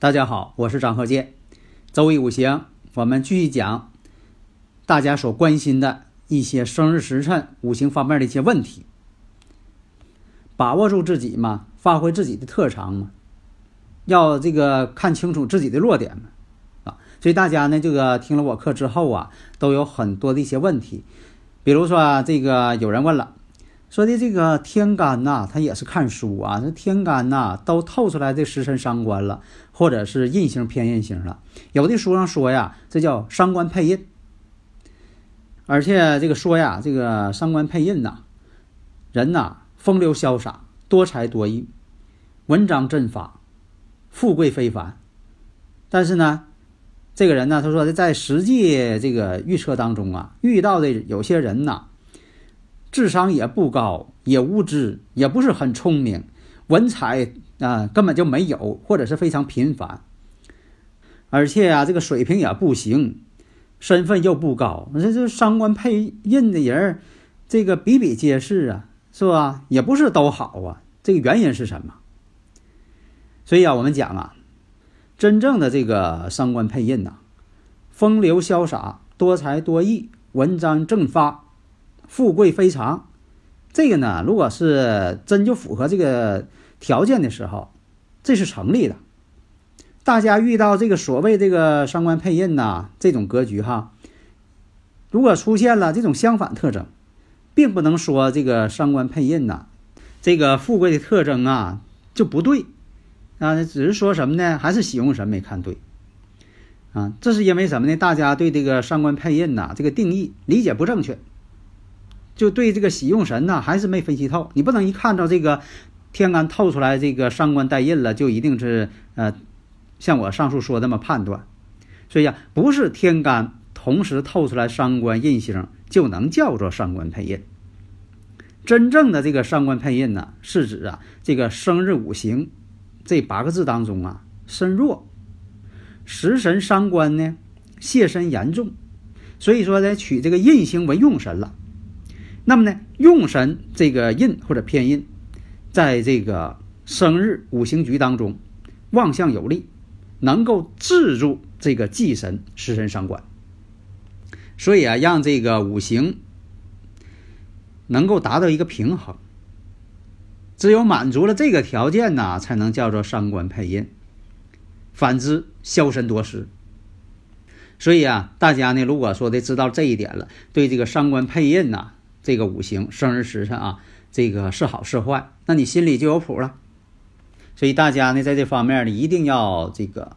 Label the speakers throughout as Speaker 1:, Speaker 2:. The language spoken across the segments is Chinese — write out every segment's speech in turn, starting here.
Speaker 1: 大家好，我是张鹤剑。周易五行，我们继续讲大家所关心的一些生日时辰、五行方面的一些问题。把握住自己嘛，发挥自己的特长嘛，要这个看清楚自己的弱点嘛啊。所以大家呢，这个听了我课之后啊，都有很多的一些问题。比如说，这个有人问了。说的这个天干呐，他也是看书啊。这天干呐，都透出来这时辰伤官了，或者是印星偏印星了。有的书上说呀，这叫伤官配印。而且这个说呀，这个伤官配印呐，人呐风流潇洒，多才多艺，文章振发，富贵非凡。但是呢，这个人呢，他说在实际这个预测当中啊，遇到的有些人呐。智商也不高，也无知，也不是很聪明，文采啊根本就没有，或者是非常平凡。而且啊，这个水平也不行，身份又不高。这这伤官配印的人，这个比比皆是啊，是吧？也不是都好啊。这个原因是什么？所以啊，我们讲啊，真正的这个伤官配印呐，风流潇洒，多才多艺，文章正发。富贵非常，这个呢，如果是真就符合这个条件的时候，这是成立的。大家遇到这个所谓这个伤官配印呐，这种格局哈，如果出现了这种相反特征，并不能说这个伤官配印呐，这个富贵的特征啊就不对啊，只是说什么呢？还是喜用神没看对啊？这是因为什么呢？大家对这个伤官配印呐这个定义理解不正确。就对这个喜用神呢，还是没分析透。你不能一看到这个天干透出来这个伤官带印了，就一定是呃，像我上述说那么判断。所以呀，不是天干同时透出来伤官印星就能叫做伤官配印。真正的这个伤官配印呢，是指啊这个生日五行这八个字当中啊身弱，食神伤官呢泄身严重，所以说呢取这个印星为用神了。那么呢，用神这个印或者偏印，在这个生日五行局当中，旺相有利，能够制住这个忌神食神伤官。所以啊，让这个五行能够达到一个平衡，只有满足了这个条件呢，才能叫做伤官配印。反之，消神夺食。所以啊，大家呢，如果说的知道这一点了，对这个伤官配印呐。这个五行生日时辰啊，这个是好是坏，那你心里就有谱了。所以大家呢，在这方面呢，一定要这个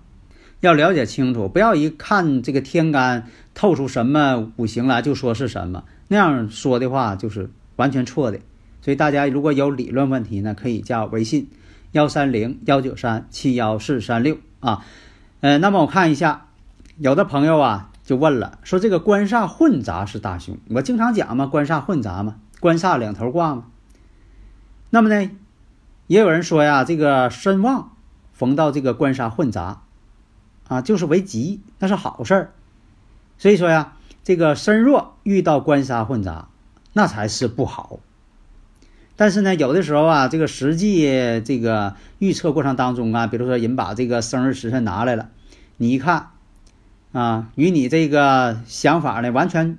Speaker 1: 要了解清楚，不要一看这个天干透出什么五行来就说是什么，那样说的话就是完全错的。所以大家如果有理论问题呢，可以加我微信幺三零幺九三七幺四三六啊。呃，那么我看一下，有的朋友啊。就问了，说这个官煞混杂是大凶，我经常讲嘛，官煞混杂嘛，官煞两头挂嘛。那么呢，也有人说呀，这个身旺逢到这个官煞混杂，啊，就是为吉，那是好事儿。所以说呀，这个身弱遇到官杀混杂，那才是不好。但是呢，有的时候啊，这个实际这个预测过程当中啊，比如说人把这个生日时辰拿来了，你一看。啊，与你这个想法呢完全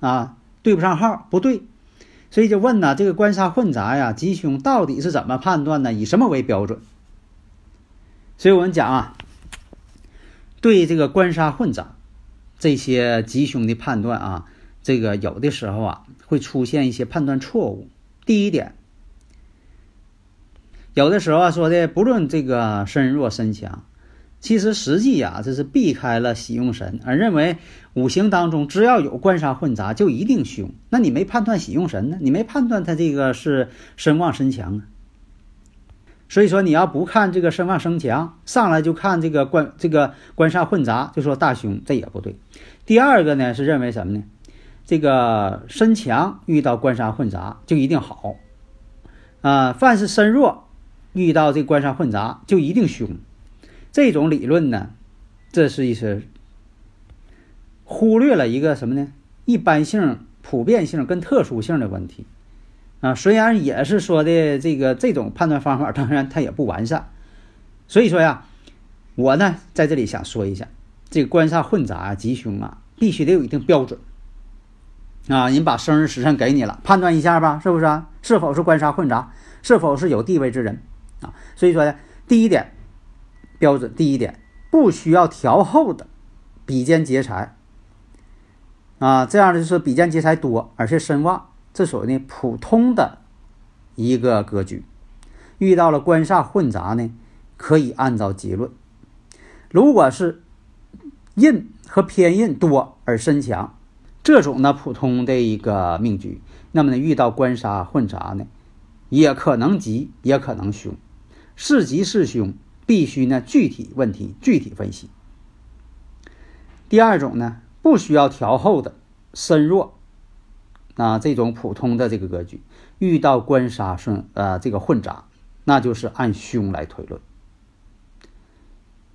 Speaker 1: 啊对不上号，不对，所以就问呢，这个官杀混杂呀，吉凶到底是怎么判断呢？以什么为标准？所以我们讲啊，对这个官杀混杂这些吉凶的判断啊，这个有的时候啊会出现一些判断错误。第一点，有的时候啊说的不论这个身弱身强。其实实际呀，这是避开了喜用神，而认为五行当中只要有官杀混杂就一定凶。那你没判断喜用神呢？你没判断他这个是身旺身强啊？所以说你要不看这个身旺身强，上来就看这个官这个官杀混杂，就说大凶，这也不对。第二个呢是认为什么呢？这个身强遇到官杀混杂就一定好啊，凡是身弱遇到这官杀混杂就一定凶。这种理论呢，这是一些忽略了一个什么呢？一般性、普遍性跟特殊性的问题啊。虽然也是说的这个这种判断方法，当然它也不完善。所以说呀，我呢在这里想说一下，这个官煞混杂、吉凶啊，必须得有一定标准啊。人把生日时辰给你了，判断一下吧，是不是啊？是否是官煞混杂？是否是有地位之人啊？所以说呢，第一点。标准第一点，不需要调后的比肩劫财啊，这样的就是比肩劫财多，而且身旺，这属于呢普通的一个格局。遇到了官煞混杂呢，可以按照结论。如果是印和偏印多而身强，这种呢普通的一个命局，那么呢遇到官杀混杂呢，也可能吉，也可能凶，是吉是凶。必须呢具体问题具体分析。第二种呢不需要调后的身弱啊这种普通的这个格局遇到官杀顺呃这个混杂，那就是按凶来推论。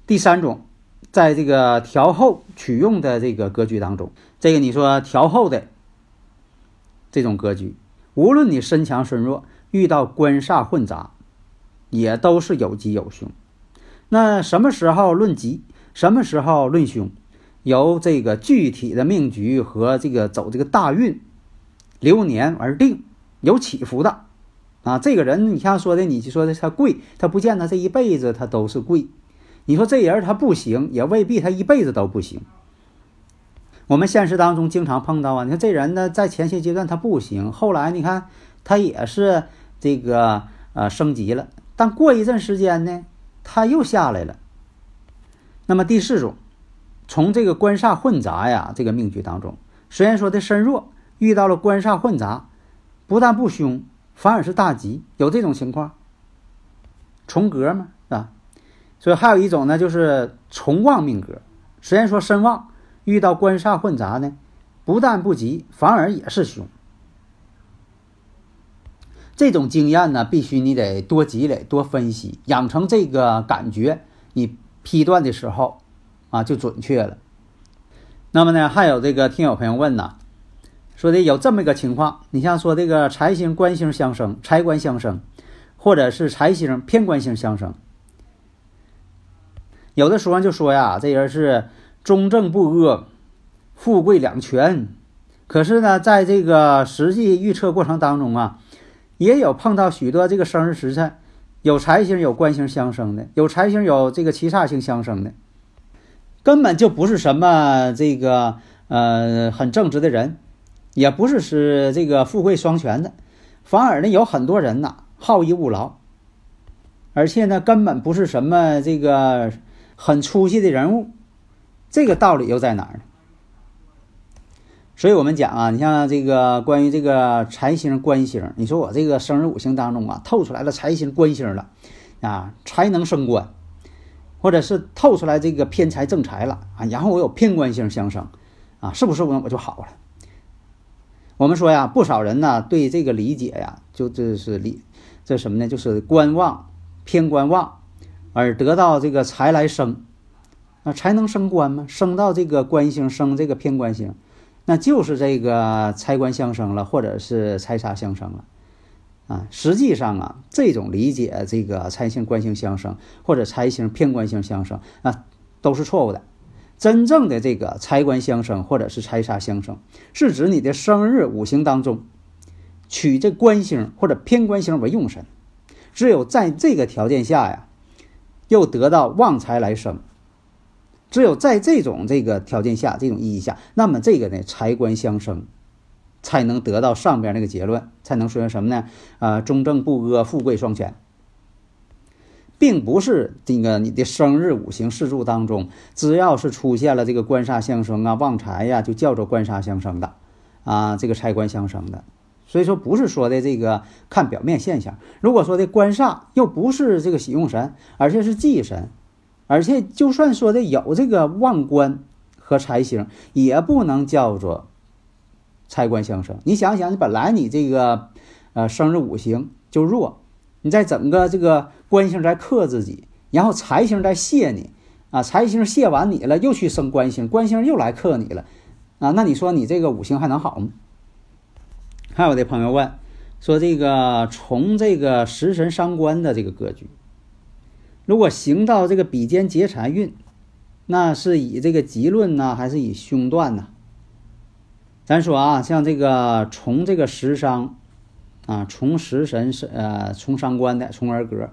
Speaker 1: 第三种，在这个调后取用的这个格局当中，这个你说调后的这种格局，无论你身强身弱，遇到官煞混杂，也都是有吉有凶。那什么时候论吉，什么时候论凶，由这个具体的命局和这个走这个大运流年而定，有起伏的啊。这个人你像说的，你就说的他贵，他不见得这一辈子他都是贵。你说这人他不行，也未必他一辈子都不行。我们现实当中经常碰到啊，你看这人呢，在前些阶段他不行，后来你看他也是这个呃升级了，但过一阵时间呢。他又下来了。那么第四种，从这个官煞混杂呀，这个命局当中，虽然说的身弱，遇到了官煞混杂，不但不凶，反而是大吉，有这种情况。重格嘛，啊，所以还有一种呢，就是重旺命格，虽然说身旺，遇到官煞混杂呢，不但不吉，反而也是凶。这种经验呢，必须你得多积累、多分析，养成这个感觉，你批断的时候啊就准确了。那么呢，还有这个听友朋友问呢，说的有这么一个情况，你像说这个财星、官星相生，财官相生，或者是财星偏官星相生，有的说就说呀，这人是中正不阿，富贵两全，可是呢，在这个实际预测过程当中啊。也有碰到许多这个生日时辰，有财星有官星相生的，有财星有这个七煞星相生的，根本就不是什么这个呃很正直的人，也不是是这个富贵双全的，反而呢有很多人呐好逸恶劳，而且呢根本不是什么这个很出息的人物，这个道理又在哪儿呢？所以我们讲啊，你像这个关于这个财星官星，你说我这个生日五行当中啊，透出来了财星官星了，啊，才能升官，或者是透出来这个偏财正财了啊，然后我有偏官星相生，啊，是不是我我就好了？我们说呀，不少人呢对这个理解呀，就这是理这什么呢？就是官旺偏官旺，而得到这个财来生，那才能升官吗？升到这个官星，升这个偏官星。那就是这个财官相生了，或者是财杀相生了，啊，实际上啊，这种理解这个财星官星相生，或者财星偏官星相生，啊，都是错误的。真正的这个财官相生或者是财杀相生，是指你的生日五行当中取这官星或者偏官星为用神，只有在这个条件下呀，又得到旺财来生。只有在这种这个条件下，这种意义下，那么这个呢财官相生，才能得到上边那个结论，才能说明什么呢？啊，中正不阿，富贵双全。并不是这个你的生日五行四柱当中，只要是出现了这个官煞相生啊、旺财呀，就叫做官煞相生的，啊，这个财官相生的。所以说不是说的这个看表面现象。如果说的官煞又不是这个喜用神，而且是忌神，而且就算说的有这个旺官和财星，也不能叫做财官相生。你想想，你本来你这个呃生日五行就弱，你再整个这个官星在克自己，然后财星在泄你啊，财星泄完你了，又去生官星，官星又来克你了啊，那你说你这个五行还能好吗？还有的朋友问说：“这个从这个食神伤官的这个格局，如果行到这个比肩劫财运，那是以这个吉论呢，还是以凶断呢？”咱说啊，像这个从这个食伤啊，从食神是呃从伤官的从而格，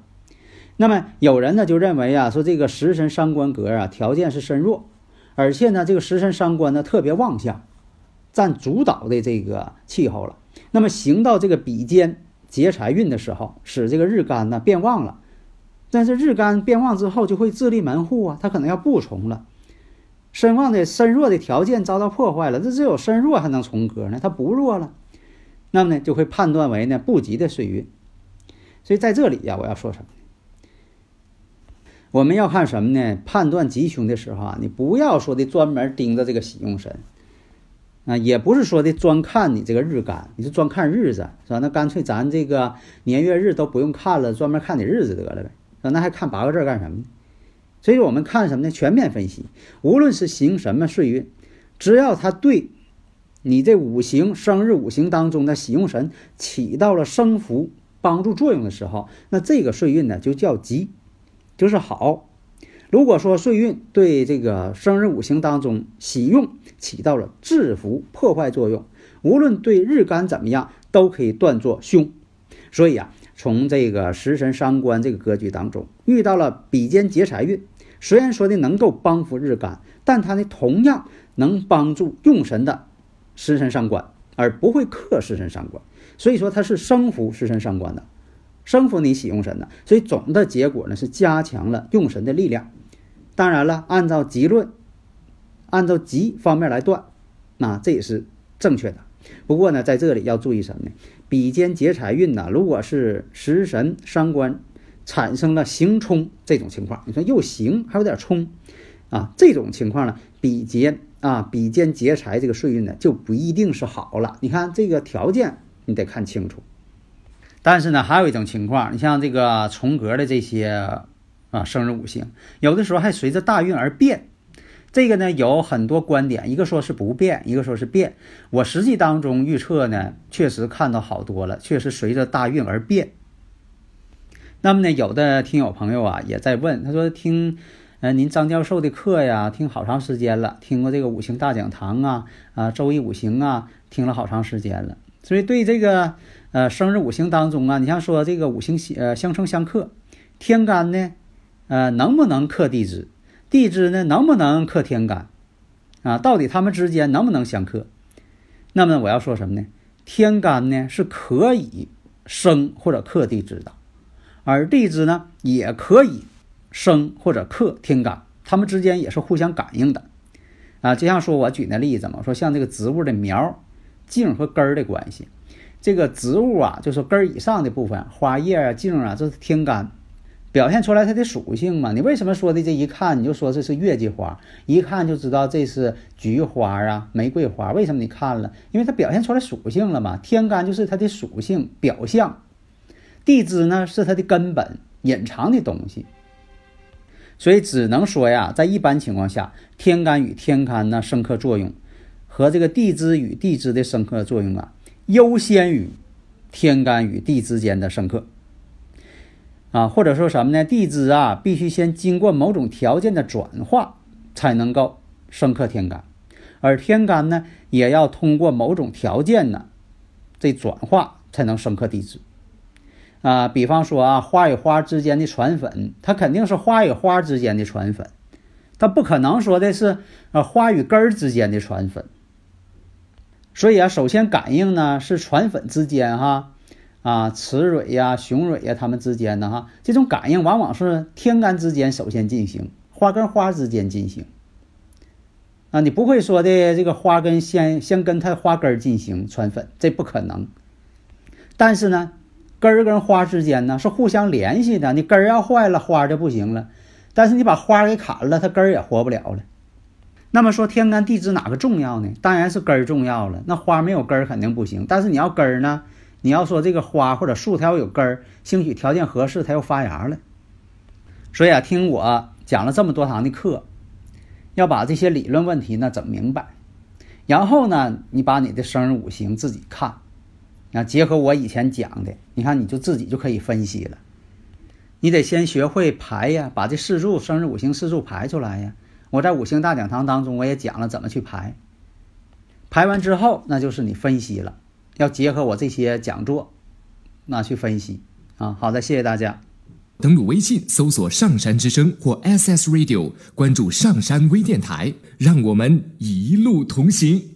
Speaker 1: 那么有人呢就认为啊，说这个食神伤官格啊，条件是身弱，而且呢这个食神伤官呢特别旺相，占主导的这个气候了。那么行到这个比肩劫财运的时候，使这个日干呢变旺了，但是日干变旺之后就会自立门户啊，他可能要不从了，身旺的身弱的条件遭到破坏了，这只有身弱还能从格呢，他不弱了，那么呢就会判断为呢不吉的岁运，所以在这里呀，我要说什么？我们要看什么呢？判断吉凶的时候啊，你不要说的专门盯着这个喜用神。啊，也不是说的专看你这个日干，你是专看日子是吧？那干脆咱这个年月日都不用看了，专门看你日子得了呗。那还看八个字干什么呢？所以我们看什么呢？全面分析，无论是行什么岁运，只要它对你这五行生日五行当中的喜用神起到了生福帮助作用的时候，那这个岁运呢就叫吉，就是好。如果说岁运对这个生日五行当中喜用起到了制服破坏作用，无论对日干怎么样，都可以断作凶。所以啊，从这个食神伤官这个格局当中，遇到了比肩劫财运，虽然说的能够帮扶日干，但它呢同样能帮助用神的食神伤官，而不会克食神伤官。所以说它是生扶食神伤官的，生扶你喜用神的。所以总的结果呢是加强了用神的力量。当然了，按照吉论，按照吉方面来断，那这也是正确的。不过呢，在这里要注意什么呢？比肩劫财运呢，如果是食神伤官产生了行冲这种情况，你说又行还有点冲啊，这种情况呢，比劫啊比肩劫财这个岁运呢就不一定是好了。你看这个条件你得看清楚。但是呢，还有一种情况，你像这个重格的这些。啊，生日五行有的时候还随着大运而变，这个呢有很多观点，一个说是不变，一个说是变。我实际当中预测呢，确实看到好多了，确实随着大运而变。那么呢，有的听友朋友啊也在问，他说听，呃，您张教授的课呀，听好长时间了，听过这个五行大讲堂啊，啊，周易五行啊，听了好长时间了，所以对这个呃生日五行当中啊，你像说这个五行呃相生相克，天干呢？呃，能不能克地支？地支呢，能不能克天干？啊，到底他们之间能不能相克？那么我要说什么呢？天干呢是可以生或者克地支的，而地支呢也可以生或者克天干，它们之间也是互相感应的。啊，就像说我举那例子嘛，说像这个植物的苗、茎和根儿的关系，这个植物啊，就是根儿以上的部分，花叶啊、茎啊，这是天干。表现出来它的属性嘛？你为什么说的这一看你就说这是月季花，一看就知道这是菊花啊、玫瑰花？为什么你看了？因为它表现出来属性了嘛。天干就是它的属性表象，地支呢是它的根本隐藏的东西。所以只能说呀，在一般情况下，天干与天干呢生克作用，和这个地支与地支的生克作用啊，优先于天干与地支间的生克。啊，或者说什么呢？地支啊，必须先经过某种条件的转化，才能够生克天干，而天干呢，也要通过某种条件呢，这转化才能生克地支。啊，比方说啊，花与花之间的传粉，它肯定是花与花之间的传粉，它不可能说的是啊花与根儿之间的传粉。所以啊，首先感应呢是传粉之间哈。啊雌蕊呀、雄蕊呀，它们之间呢哈，这种感应往往是天干之间首先进行，花跟花之间进行。啊，你不会说的这个花根先先跟它花根进行传粉，这不可能。但是呢，根儿跟花之间呢是互相联系的，你根儿要坏了，花就不行了。但是你把花给砍了，它根儿也活不了了。那么说天干地支哪个重要呢？当然是根儿重要了。那花没有根儿肯定不行。但是你要根儿呢，你要说这个花或者树它要有根儿，兴许条件合适，它又发芽了。所以啊，听我讲了这么多堂的课。要把这些理论问题呢整明白，然后呢，你把你的生日五行自己看，啊，结合我以前讲的，你看你就自己就可以分析了。你得先学会排呀，把这四柱生日五行四柱排出来呀。我在五行大讲堂当中我也讲了怎么去排，排完之后那就是你分析了，要结合我这些讲座，那去分析啊。好的，谢谢大家。
Speaker 2: 登录微信，搜索“上山之声”或 “SS Radio”，关注“上山微电台”，让我们一路同行。